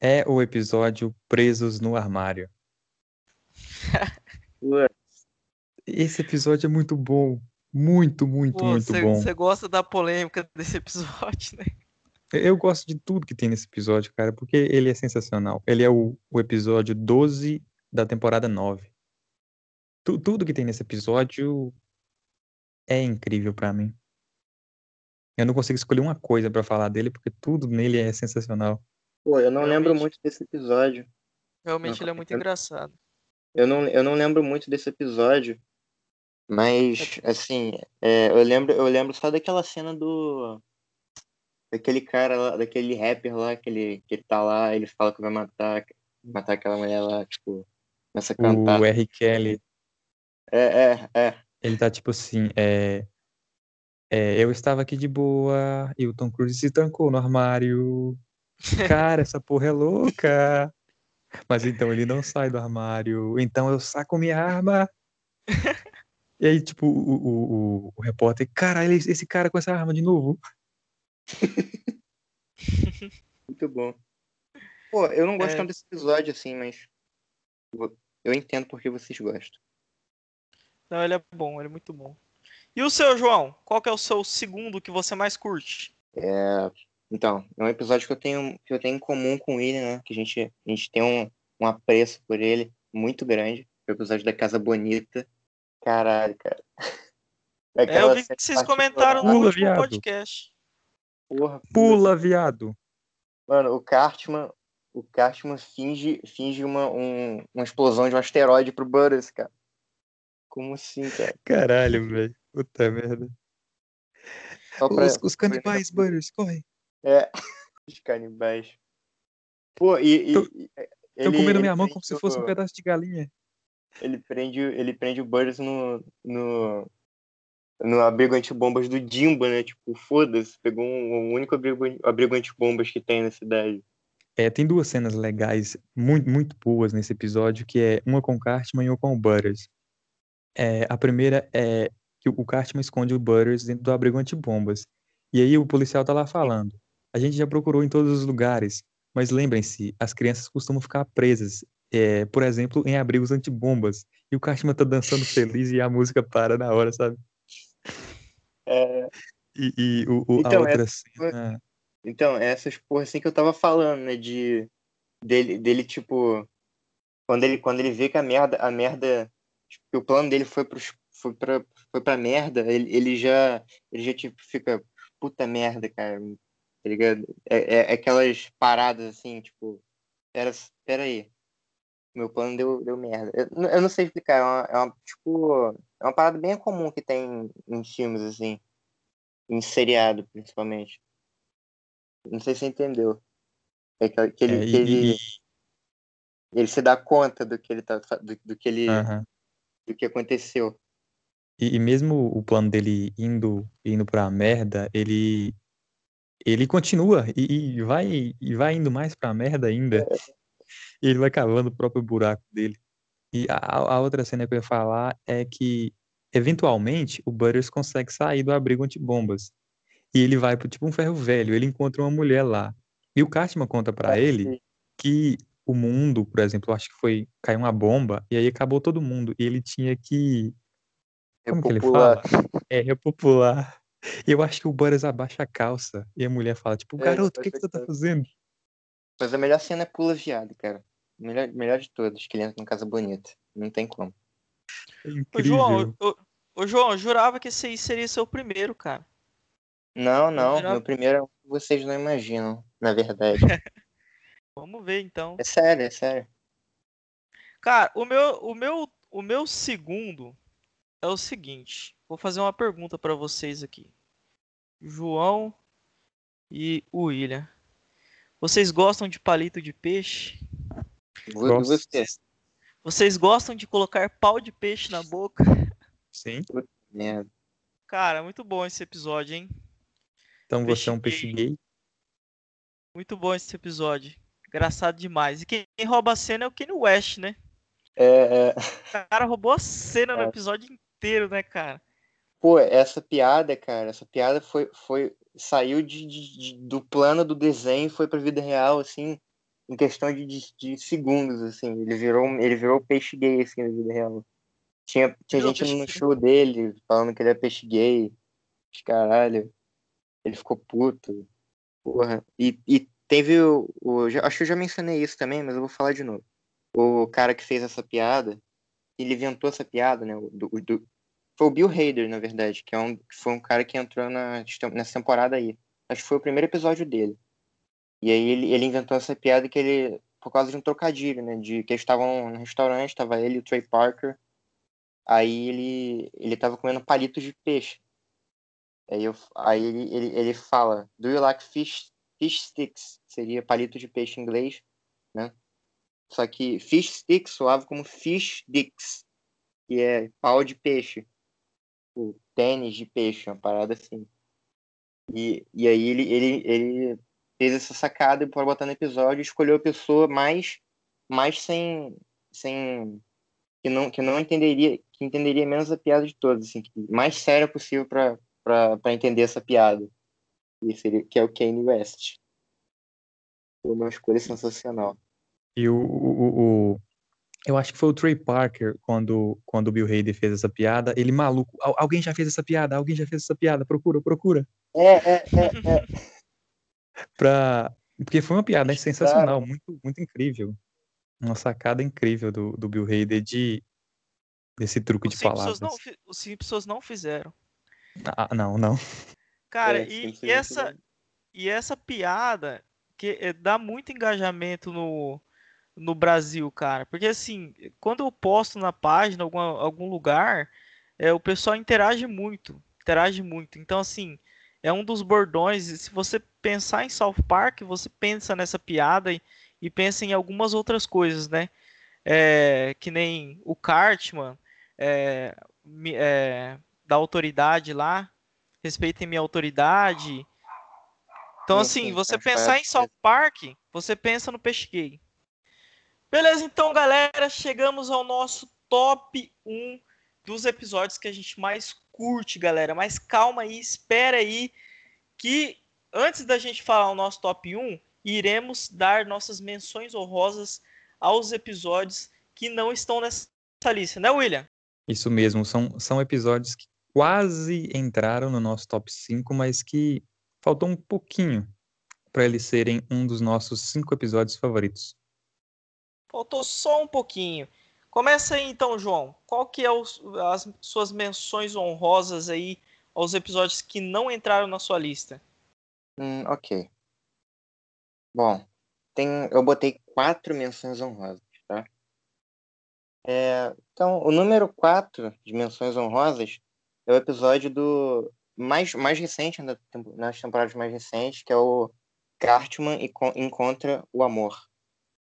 É o episódio Presos no Armário. Esse episódio é muito bom. Muito, muito, Pô, muito você, bom. você gosta da polêmica desse episódio, né? Eu gosto de tudo que tem nesse episódio, cara, porque ele é sensacional. Ele é o, o episódio 12 da temporada 9. Tu- tudo que tem nesse episódio é incrível pra mim. Eu não consigo escolher uma coisa pra falar dele, porque tudo nele é sensacional. Pô, eu não lembro Realmente. muito desse episódio. Realmente Não, ele é muito eu- engraçado. Eu não, eu não lembro muito desse episódio. Mas, assim, é, eu lembro, eu lembro só daquela cena do. Daquele cara lá, daquele rapper lá, que ele, que ele tá lá, ele fala que vai matar, matar aquela mulher lá, tipo, começa a cantar. O R. Kelly, É, é, é. ele tá tipo assim, é, é, eu estava aqui de boa e o Tom Cruise se trancou no armário. Cara, essa porra é louca. Mas então ele não sai do armário. Então eu saco minha arma. E aí, tipo, o, o, o, o repórter, caralho, esse cara com essa arma de novo. Muito bom. Pô, eu não gosto É. tanto desse episódio, assim, mas. Eu entendo porque vocês gostam. Não, ele é bom, ele é muito bom. E o seu, João? Qual que é o seu segundo que você mais curte? É, então, é um episódio que eu tenho, que eu tenho em comum com ele, né? Que a gente, a gente tem um, um apreço por ele muito grande. O episódio da Casa Bonita. Caralho, cara. É, eu vi que vocês comentaram no Pula, último viado. podcast. Porra, Pula, viado. Mano, o Cartman, o Cartman finge, finge uma, um, uma explosão de um asteroide pro Butters, cara. Como assim, cara? Caralho, velho. Puta merda. Só pra, Os, os canibais, Butters, corre. É, os canibais. Pô, e. e Tô- e- Estão ele- comendo minha mão como se o- fosse um pedaço de galinha. Ele prende, o- ele prende o Butters no, no, no abrigo antibombas do Dimba, né? Tipo, foda-se, pegou um, o único abrigo, abrigo antibombas que tem na cidade. É, tem duas cenas legais, muito, muito boas nesse episódio, que é uma com o Cartman e uma com o Butters. É, a primeira é que o Cartman esconde o Butters dentro do abrigo antibombas. E aí o policial tá lá falando. A gente já procurou em todos os lugares, mas lembrem-se, as crianças costumam ficar presas, é, por exemplo, em abrigos antibombas. E o Cartman tá dançando feliz e a música para na hora, sabe? É, E, e o, o- a Então, outra essa cena... Então, essas porra assim que eu tava falando, né? De dele, dele tipo, quando ele, quando ele vê que a merda, a merda, tipo, que o plano dele foi pro, foi pra, foi pra merda, ele, ele já, ele já tipo fica, puta merda, cara, tá ligado? É, é, é aquelas paradas assim, tipo, pera, pera aí, meu plano deu, deu merda. Eu, não- eu não sei explicar, é uma, é uma, tipo, é uma parada bem comum que tem em filmes assim, em seriado principalmente. Não sei se você entendeu. É que, que ele, É, que e- ele, e- ele se dá conta do que ele tá do, do que ele Aham. do que aconteceu. E, e mesmo o plano dele indo indo pra merda, ele ele continua e, e vai e vai indo mais pra merda ainda. E ele vai cavando o próprio buraco dele. E a, a outra cena que eu ia falar é que eventualmente o Butters consegue sair do abrigo antibombas. E ele vai pro tipo um ferro velho, ele encontra uma mulher lá. E o Cartman conta pra ele que o mundo, por exemplo, acho que foi caiu uma bomba e aí acabou todo mundo e ele tinha que como que ele Repopular. fala? É, repopular. E eu acho que o Butters abaixa a calça e a mulher fala, tipo, É, garoto, o que, que abaixa você tá fazendo? Mas a melhor cena é Pula Viado, cara. Melhor, melhor de todas, que ele entra no Casa Bonita. Não tem como. É Ô. João, eu, Ô, João, eu jurava que esse aí seria seu primeiro, cara. Não, não. jurava- Meu primeiro é o que vocês não imaginam, na verdade. Vamos ver então. é sério, é sério. Cara, o meu, o meu, o meu segundo é o seguinte. Vou fazer uma pergunta pra vocês aqui. João e o William. Vocês gostam de palito de peixe? Gosto. Você, Vocês gostam de colocar pau de peixe na boca? Sim. Cara, muito bom esse episódio, hein? Então você é um Peixe peixe gay. Muito bom esse episódio. Engraçado demais. E quem rouba a cena é o Kanye West, né? É, é, O cara roubou a cena no É. episódio inteiro, né, cara? Pô, essa piada, cara, essa piada foi, foi saiu de, de- de- do plano do desenho e foi pra vida real, assim, em questão de, de, de segundos, assim. Ele virou, ele virou peixe gay, assim, na vida real. Tinha, tinha gente peixe no show dele falando que ele é peixe gay. Caralho. Ele ficou puto. Porra. E, e teve o, o- já- Acho que eu já mencionei isso também, mas eu vou falar de novo. O cara que fez essa piada, ele inventou essa piada, né? o do- do, foi o Bill Hader, na verdade, que, é um, que foi um cara que entrou na, nessa temporada aí. Acho que foi o primeiro episódio dele. E aí ele, ele inventou essa piada que ele. Por causa de um trocadilho, né? De que eles estavam no restaurante, tava ele e o Trey Parker. Aí ele, ele tava comendo palitos de peixe. Aí, eu, aí ele, ele, ele fala, do you like fish, fish sticks? Seria palito de peixe em inglês, né? Só que fish sticks soava como fish dicks, que é pau de peixe. O tênis de peixe, uma parada assim. E, e aí ele, ele, ele fez essa sacada para botar no episódio e escolheu a pessoa mais, mais sem, sem que não, que não entenderia, que entenderia menos a piada de todos, assim, mais séria possível para entender essa piada. E seria, que é o Kanye West. Foi uma escolha sensacional. E o, o, o- eu acho que foi o Trey Parker quando, quando o Bill Hader fez essa piada. Ele maluco. "Al- Alguém já fez essa piada? Alguém já fez essa piada? Procura, procura. É, é, é, é. Pra... Porque foi uma piada né, sensacional, muito, muito incrível. Uma sacada incrível do, do Bill Hader de desse truque Os de Simpsons, palavras. não, os Simpsons não fizeram. Ah, não, não. Cara, É, e, e essa, e essa piada que eh, dá muito engajamento no, no Brasil, cara. Porque assim, quando eu posto na página, alguma, algum lugar, é, o pessoal interage muito. Interage muito. Então, assim, é um dos bordões. Se você pensar em South Park, você pensa nessa piada e, e pensa em algumas outras coisas, né? É, que nem o Cartman, é, é, da autoridade lá, respeitem minha autoridade. Então, Sim, assim, sim, você pensar em South Park, você pensa no peixe gay. Beleza, então, galera, chegamos ao nosso top 1 dos episódios que a gente mais curte, galera. Mas calma aí, espera aí, que antes da gente falar o nosso top 1, iremos dar nossas menções honrosas aos episódios que não estão nessa lista, né, William? Isso mesmo, são, são episódios que quase entraram no nosso top 5, mas que faltou um pouquinho para eles serem um dos nossos cinco episódios favoritos. Faltou só um pouquinho. Começa aí então, João. Qual que é os- as suas menções honrosas aí aos episódios que não entraram na sua lista? Hum, ok. Bom, tem, eu botei quatro menções honrosas, tá? É, então, o número quatro de menções honrosas é o episódio do mais, mais recente, tempo- nas temporadas mais recentes, que é o Cartman co- encontra o amor,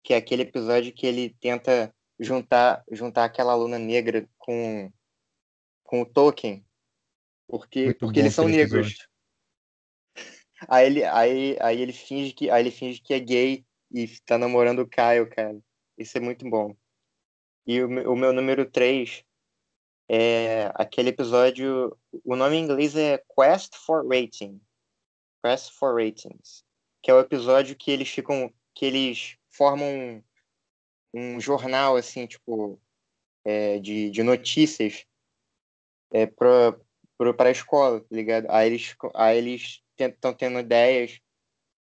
que é aquele episódio que ele tenta juntar juntar aquela aluna negra com com o Tolkien, porque Muito porque eles são negros. episódio. Aí ele, aí, aí ele finge que, aí ele finge que é gay e tá namorando o Caio, cara. Isso é muito bom. E o, o meu número 3 é aquele episódio. O nome em inglês é Quest for Rating. Quest for Ratings. Que é o episódio que eles ficam. que eles formam um, um jornal, assim, tipo, é, de, de notícias é, pra, pra escola, tá ligado? Aí eles, aí eles estão tendo ideias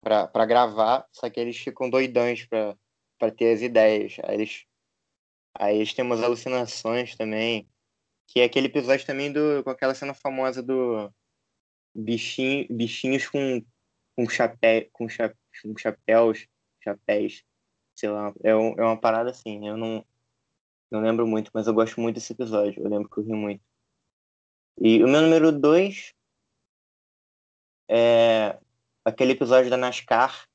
pra gravar, só que eles ficam doidões pra ter as ideias. Aí eles, aí eles têm umas alucinações também. Que é aquele episódio também do, com aquela cena famosa do bichinho, bichinhos com, com, chapé, com, cha, com chapéus, chapéus, sei lá. É, um, é uma parada assim, eu não, não lembro muito, mas eu gosto muito desse episódio. Eu lembro que eu ri muito. E o meu número dois é aquele episódio da NASCAR,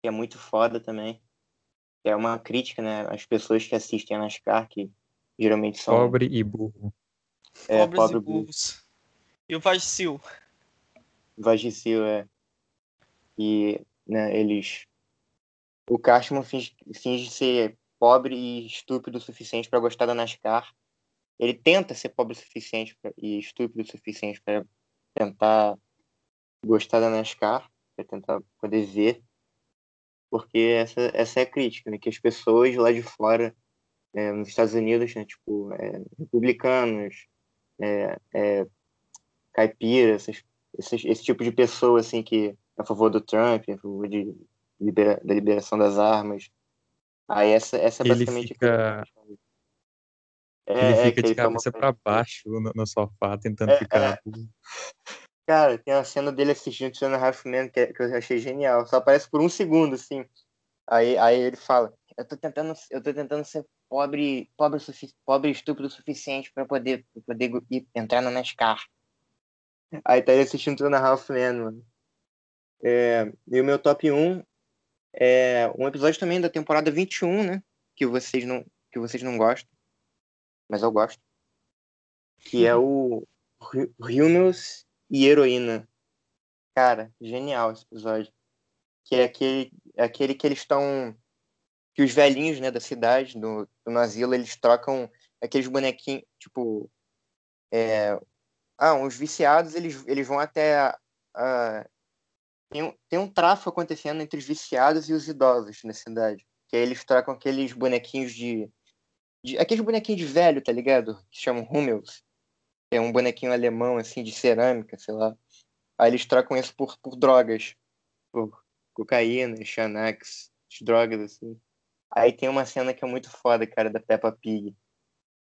que é muito foda também. É uma crítica, né? Às pessoas que assistem a NASCAR, que geralmente são. Pobre e burro. É, Pobres pobre e burros. E o Vagicil. Vagicil, é. E né, eles. O Cashman finge, finge ser pobre e estúpido o suficiente para gostar da NASCAR. Ele tenta ser pobre o suficiente pra, e estúpido o suficiente para tentar gostar da NASCAR, para tentar poder ver, porque essa, essa é a crítica, né? que as pessoas lá de fora, é, nos Estados Unidos, né, tipo, é, republicanos, é, é caipira, essas, esses, esse tipo de pessoa assim que é a favor do Trump, a favor de libera, da liberação das armas. Aí essa, essa é basicamente fica... É, ele é, fica de cabeça para baixo no, no, sofá, tentando é, ficar. Cara, tem uma cena dele assistindo Two and Half Men que, que, eu achei genial. Só aparece por um segundo, assim. Aí, aí ele fala: Eu tô tentando, eu tô tentando ser pobre, pobre, pobre estúpido o suficiente para poder, pra poder ir, entrar na NASCAR. Aí tá ele assistindo Two and Half Men, mano. É, e o meu top 1 é um episódio também da temporada 21, né? Que vocês não, que vocês não gostam. Mas eu gosto. Que é o Humans e heroína. Cara, genial esse episódio. Que é aquele, é aquele que eles estão. Que os velhinhos né, da cidade, do, do asilo, eles trocam aqueles bonequinhos, tipo. É, ah, uns viciados, eles, eles vão até. Uh, tem, um, tem um tráfico acontecendo entre os viciados e os idosos na cidade. Que aí eles trocam aqueles bonequinhos de. de aqueles bonequinhos de velho, tá ligado? Que chamam Hummels é um bonequinho alemão, assim, de cerâmica, sei lá. Aí eles trocam isso por, por drogas, por cocaína, Xanax, drogas, assim. Aí tem uma cena que é muito foda, cara, da Peppa Pig.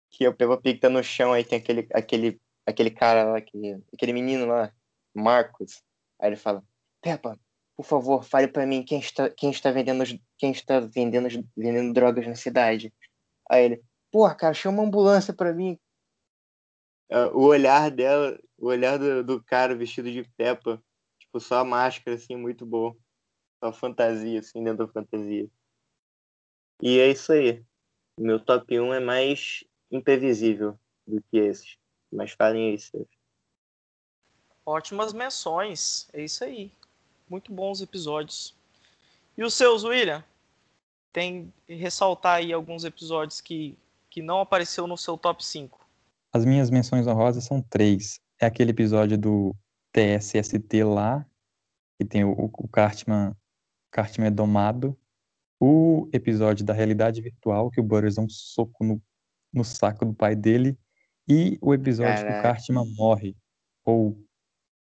Que o Peppa Pig tá no chão, aí tem aquele, aquele, aquele cara lá, aquele, aquele menino lá, Marcos. Aí ele fala, Peppa, por favor, fale para mim quem está, quem está vendendo quem está vendendo, vendendo drogas na cidade. Aí ele, porra, cara, chama uma ambulância para mim. É, o olhar dela, o olhar do, do cara vestido de Peppa, tipo, só a máscara, assim, muito bom. Só fantasia, assim, dentro da fantasia. E é isso aí. Meu top 1 é mais imprevisível do que esses. Mas falem aí, seus. Ótimas menções. É isso aí. Muito bons episódios. E os seus, William? Tem ressaltar aí alguns episódios que, que não apareceu no seu top 5. As minhas menções honrosas são três. É aquele episódio do TSST lá, que tem o, o Cartman, Cartman é domado. O episódio da realidade virtual, que o Butters dá um soco no, no saco do pai dele. E o episódio Caraca. que o Cartman morre. Ou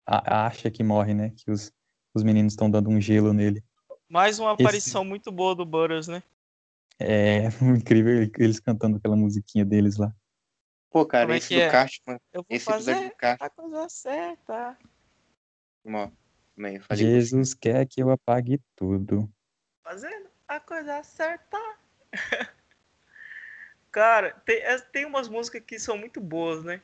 a, acha que morre, né? Que os, os meninos estão dando um gelo nele. Mais uma aparição Esse... muito boa do Butters, né? É incrível eles cantando aquela musiquinha deles lá. Pô, cara, Como é esse do é? Cartman. Eu vou esse fazer do Cartman. a coisa certa. Ó, Jesus quer que eu apague tudo. Fazendo a coisa certa. cara, tem, é, tem umas músicas que são muito boas, né?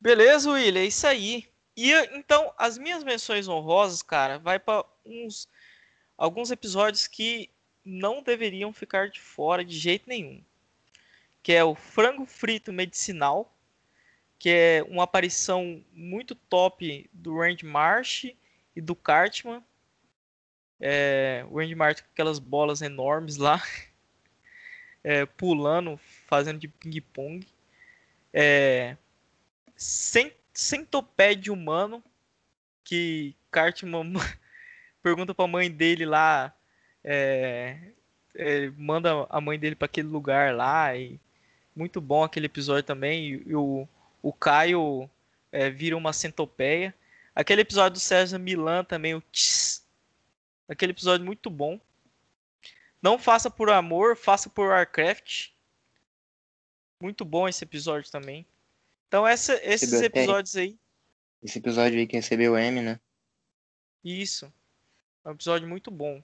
Beleza, William, é isso aí. E então, as minhas menções honrosas, cara, vai para uns alguns episódios que não deveriam ficar de fora de jeito nenhum que é o frango frito medicinal, que é uma aparição muito top do Randy Marsh e do Cartman. É, o Randy Marsh com aquelas bolas enormes lá, é, pulando, fazendo de ping-pong. É, centopédia humano, que Cartman pergunta para a mãe dele lá, é, é, manda a mãe dele para aquele lugar lá e muito bom aquele episódio também. E, o, o Caio é, vira uma centopeia. Aquele episódio do César Milan também, o tss, aquele episódio muito bom. Não faça por amor, faça por Warcraft. Muito bom esse episódio também. Então essa, esses Recebeu até- episódios aí, Esse episódio aí que recebeu o M, né? isso. É um episódio muito bom.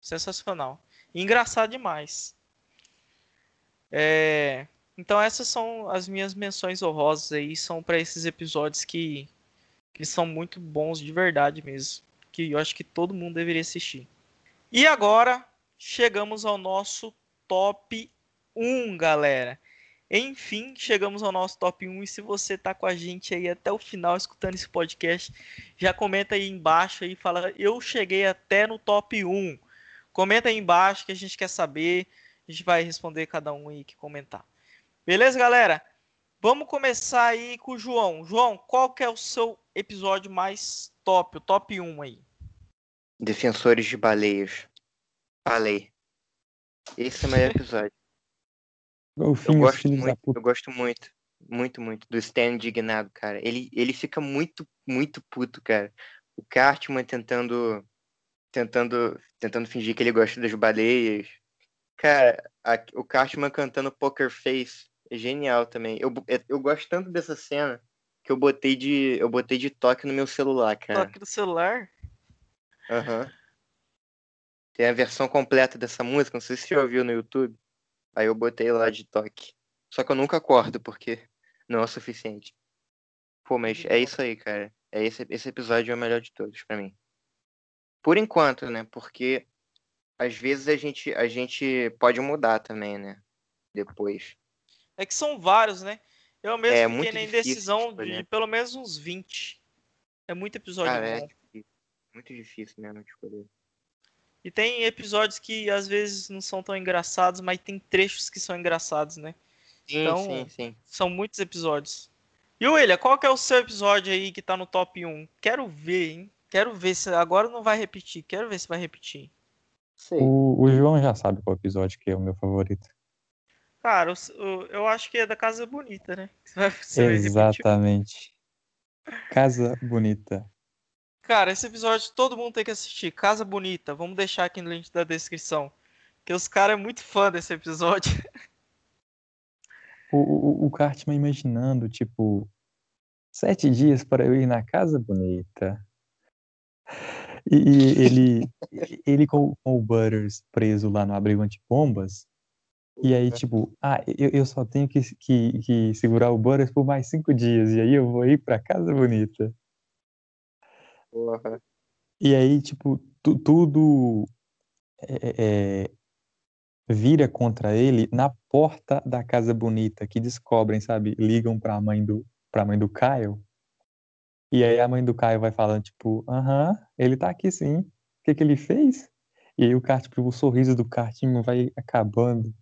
Sensacional. E engraçado demais. É, Então essas são as minhas menções honrosas aí, são para esses episódios que, que são muito bons de verdade mesmo. Que eu acho que todo mundo deveria assistir. E agora chegamos ao nosso top 1, galera. Enfim, chegamos ao nosso top 1 e se você tá com a gente aí até o final escutando esse podcast, já comenta aí embaixo aí, fala eu cheguei até no top 1. Comenta aí embaixo que a gente quer saber, a gente vai responder cada um aí que comentar. Beleza, galera? Vamos começar aí com o João. João, qual que é o seu episódio mais top, o top 1 aí? Defensores de baleias. Falei. Esse é o melhor episódio. Eu Golfinhos, gosto muito, eu gosto muito, muito, muito do Stan indignado, cara. Ele, ele fica muito, muito puto, cara. O Cartman tentando, tentando, tentando fingir que ele gosta das baleias. Cara, a- o Cartman cantando Poker Face é genial também. Eu, eu gosto tanto dessa cena que eu botei de, eu botei de toque no meu celular, cara. Toque do celular? Aham. Tem a versão completa dessa música, não sei se você já ouviu no YouTube. Aí eu botei lá de toque. Só que eu nunca acordo, porque não é o suficiente. Pô, mas é isso aí, cara. É esse, esse episódio é o melhor de todos pra mim. Por enquanto, né? Porque às vezes a gente, a gente pode mudar também, né? Depois. É que são vários, né? Eu mesmo É, fiquei na indecisão de, pelo menos uns 20. É muito episódio Cara, é difícil. Muito difícil mesmo de escolher. E tem episódios que às vezes não são tão engraçados, mas tem trechos que são engraçados, né? Sim, Então- sim, sim. São muitos episódios. E o William, qual que é o seu episódio aí que tá no top 1? Quero ver, hein? Quero ver se agora não vai repetir. Quero ver se vai repetir. O, o João já sabe qual episódio que é o meu favorito. Cara, o- o- eu acho que é da Casa Bonita, né? Você vai, você. Exatamente. Casa Bonita. Cara, esse episódio todo mundo tem que assistir. Casa Bonita. Vamos deixar aqui no link da descrição. Porque os caras é muito fã desse episódio. O, o, o Cartman imaginando, tipo, sete dias para eu ir na Casa Bonita. E, e ele, ele com, com o Butters preso lá no abrigo antibombas. E aí, tipo, ah, eu, eu só tenho que, que, que segurar o Butters por mais cinco dias. E aí eu vou ir pra Casa Bonita. Porra. E aí, tipo, tu- tudo é, é, vira contra ele na porta da Casa Bonita, que descobrem, sabe? Ligam pra mãe do, pra mãe do Caio. E aí a mãe do Caio vai falando, tipo, aham, ele tá aqui sim. O que que ele fez? E aí o Cart, tipo, o sorriso do Cartinho vai acabando.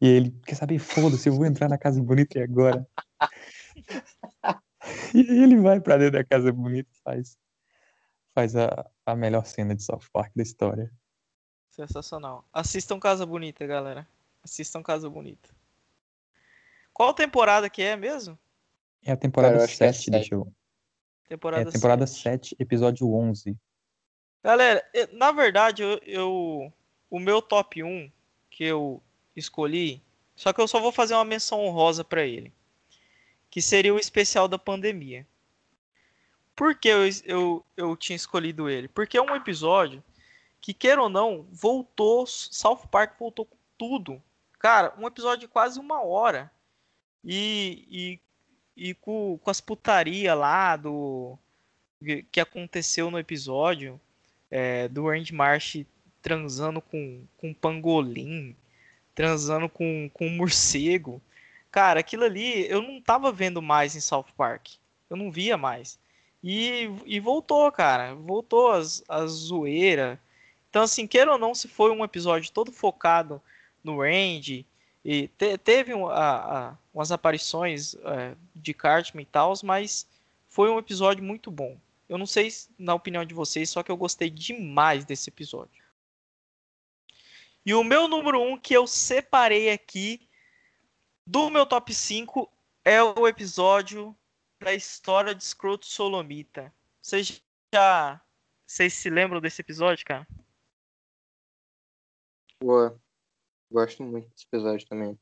E ele quer saber, foda-se, eu vou entrar na Casa Bonita e agora. E ele vai pra dentro da Casa Bonita e faz, faz a, a melhor cena de South Park da história. Sensacional. Assistam Casa Bonita, galera. Assistam Casa Bonita. Qual temporada que é mesmo? É a temporada Cara, eu acho que é 7, deixa eu... É Temporada a temporada 7. 7, episódio 11. Galera, na verdade, eu, eu- o meu top 1 que eu escolhi, só que eu só vou fazer uma menção honrosa pra ele, que seria o especial da pandemia. Por que eu, eu, eu tinha escolhido ele? Porque é um episódio que, queira ou não, voltou, South Park voltou com tudo. Cara, um episódio de quase uma hora. E, e, e com, com as putaria lá do que- aconteceu no episódio é, do Randy Marsh transando com, com pangolim, transando com, com morcego. Cara, aquilo ali eu não tava vendo mais em South Park. Eu não via mais. E, e voltou, cara. Voltou as, as zoeiras. Então, assim, queira ou não, se foi um episódio todo focado no Randy, e te- teve um- a- a- umas aparições é, de Cartman e tal, mas foi um episódio muito bom. Eu não sei se- na opinião de vocês, só que eu gostei demais desse episódio. E o meu número 1 um que eu separei aqui do meu top 5 é o episódio da história de Scroto Solomita. Vocês já. Vocês se lembram desse episódio, cara? Pô, gosto muito desse episódio também.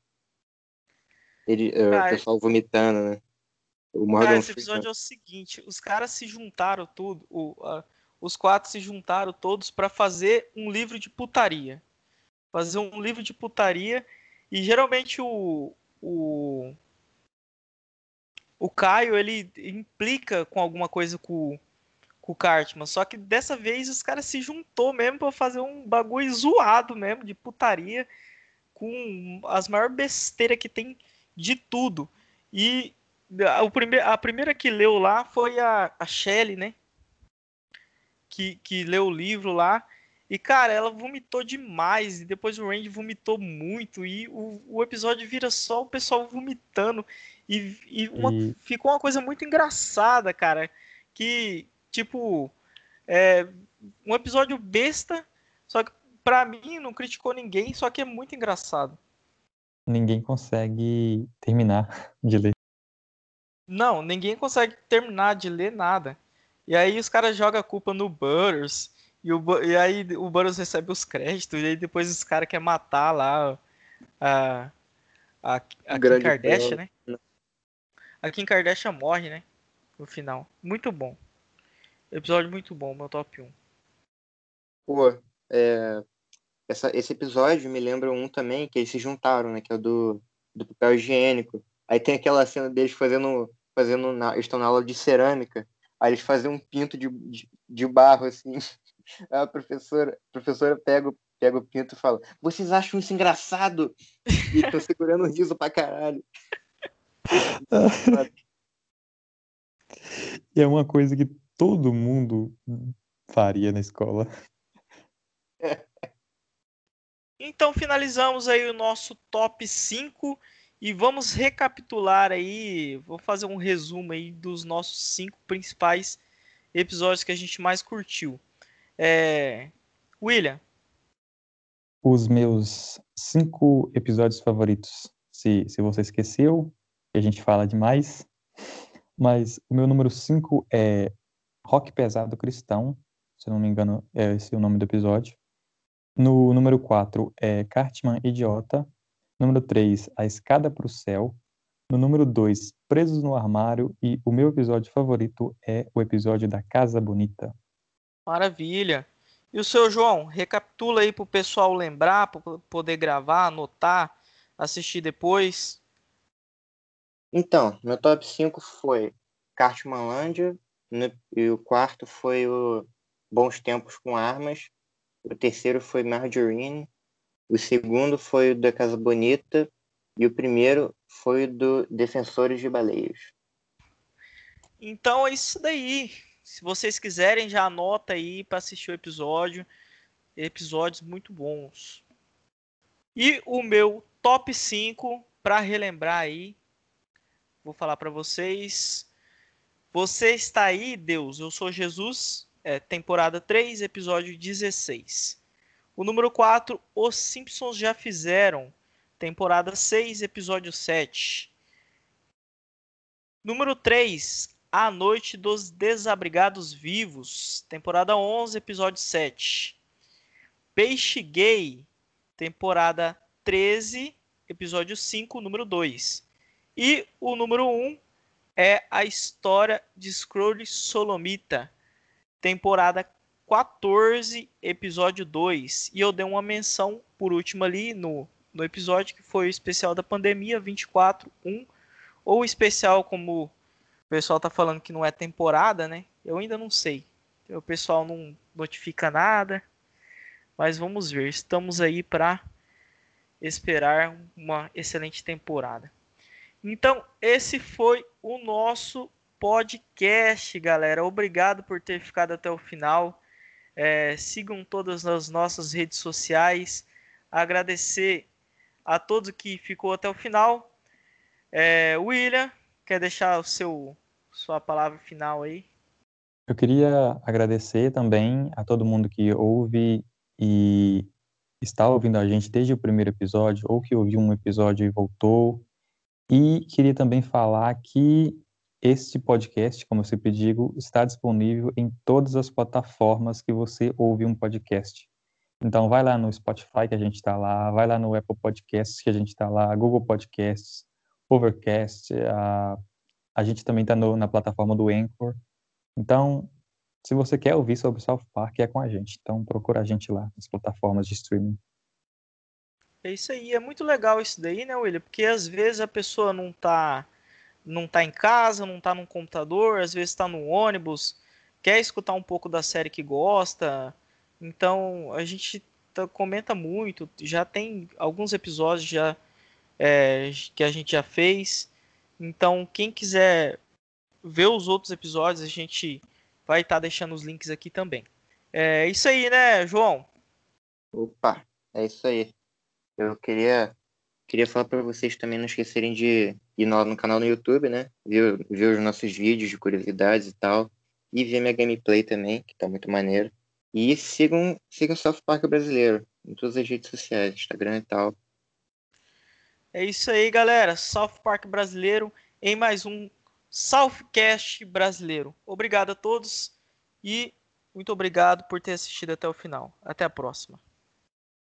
Ele, eh, Cara, o pessoal vomitando, né? O Morgan Cara, esse Freeman- episódio é o seguinte: os caras se juntaram tudo, o- a- os quatro se juntaram todos pra fazer um livro de putaria. Fazer um livro de putaria. E geralmente o, o, o Caio ele implica com alguma coisa com, com o Cartman. Só que dessa vez os caras se juntou mesmo pra fazer um bagulho zoado mesmo, de putaria, com as maiores besteiras que tem de tudo. E a, prime, a primeira que leu lá foi a, a Shelley, né? Que, que leu o livro lá. E, cara, ela vomitou demais. E depois o Randy vomitou muito. E o, o episódio vira só o pessoal vomitando. E, e uma- E- ficou uma coisa muito engraçada, cara. Que, tipo, é um episódio besta. Só que, pra mim, não criticou ninguém. Só que é muito engraçado. Ninguém consegue terminar de ler. Não, ninguém consegue terminar de ler nada. E aí os caras jogam a culpa no Butters. E, o, e aí o Butters recebe os créditos. E aí depois os caras querem matar lá a, a, a Kim Grande Kardashian, né? A Kim Kardashian morre, né? No final. Muito bom. Episódio muito bom, meu top 1. Pô, é, essa- esse episódio me lembra um também que eles se juntaram, né? Que é o do, do papel higiênico. Aí tem aquela cena deles fazendo, fazendo na, estão na aula de cerâmica. Aí eles fazem um pinto de, de, de barro, assim. A professora, a professora pega, pega o pinto e fala: Vocês acham isso engraçado? E estão segurando o riso pra caralho. E é uma coisa que todo mundo faria na escola. Então finalizamos aí o nosso top 5 e vamos recapitular aí, vou fazer um resumo aí dos nossos cinco principais episódios que a gente mais curtiu. É... William, Os meus cinco episódios favoritos. Se, se você esqueceu, a gente fala demais. Mas o meu número cinco é Rock Pesado Cristão. Se não me engano, é esse o nome do episódio. No número 4 é Cartman Idiota. Número 3, A Escada para o Céu. No número 2, Presos no Armário. E o meu episódio favorito é o episódio da Casa Bonita. maravilha. E o seu João, recapitula aí pro pessoal lembrar, para poder gravar, anotar, assistir depois. Então, meu top 5 foi Cartmanlândia, no- e o quarto foi o Bons Tempos com Armas, o terceiro foi Margarine, o segundo foi o da Casa Bonita e o primeiro foi o do Defensores de Baleias. Então é isso daí. Se vocês quiserem, já anota aí para assistir o episódio. Episódios muito bons. E o meu top 5 para relembrar aí. Vou falar para vocês. Você está aí, Deus. Eu sou Jesus. É, temporada 3, episódio 16. O número 4, Os Simpsons já fizeram. Temporada 6, episódio 7. Número 3, A Noite dos Desabrigados Vivos, temporada 11, episódio 7. Peixe Gay, temporada 13, episódio 5, número 2. E o número 1 é a história de Scrooge Solomita, temporada 14, episódio 2. E eu dei uma menção por último ali no, no episódio que foi o especial da pandemia 24.1 ou especial como o pessoal tá falando que não é temporada, né? Eu ainda não sei. O pessoal não notifica nada, mas vamos ver. Estamos aí para esperar uma excelente temporada. Então, esse foi o nosso podcast, galera. Obrigado por ter ficado até o final. É, sigam todas as nossas redes sociais. Agradecer a todos que ficou até o final. É, William, quer deixar o seu sua palavra final aí? Eu queria agradecer também a todo mundo que ouve e está ouvindo a gente desde o primeiro episódio, ou que ouviu um episódio e voltou. E queria também falar que este podcast, como eu sempre digo, está disponível em todas as plataformas que você ouve um podcast. Então, vai lá no Spotify, que a gente está lá, vai lá no Apple Podcasts, que a gente está lá, Google Podcasts, Overcast, a A gente também está na plataforma do Anchor. Então, se você quer ouvir sobre South Park, é com a gente. Então, procura a gente lá nas plataformas de streaming. É isso aí, é muito legal isso daí, né, William? Porque às vezes a pessoa não tá, não tá em casa, não tá no computador, às vezes está no ônibus, quer escutar um pouco da série que gosta. Então, a gente tá, comenta muito, já tem alguns episódios já é, que a gente já fez. Então, quem quiser ver os outros episódios, a gente vai estar tá deixando os links aqui também. É isso aí, né, João? Opa, é isso aí. Eu queria, queria falar para vocês também não esquecerem de ir no, no canal no YouTube, né? Ver, ver os nossos vídeos de curiosidades e tal. E ver minha gameplay também, que tá muito maneiro. E sigam, sigam o South Park brasileiro em todas as redes sociais, Instagram e tal. É isso aí, galera. South Park brasileiro em mais um Southcast brasileiro. Obrigado a todos e muito obrigado por ter assistido até o final. Até a próxima.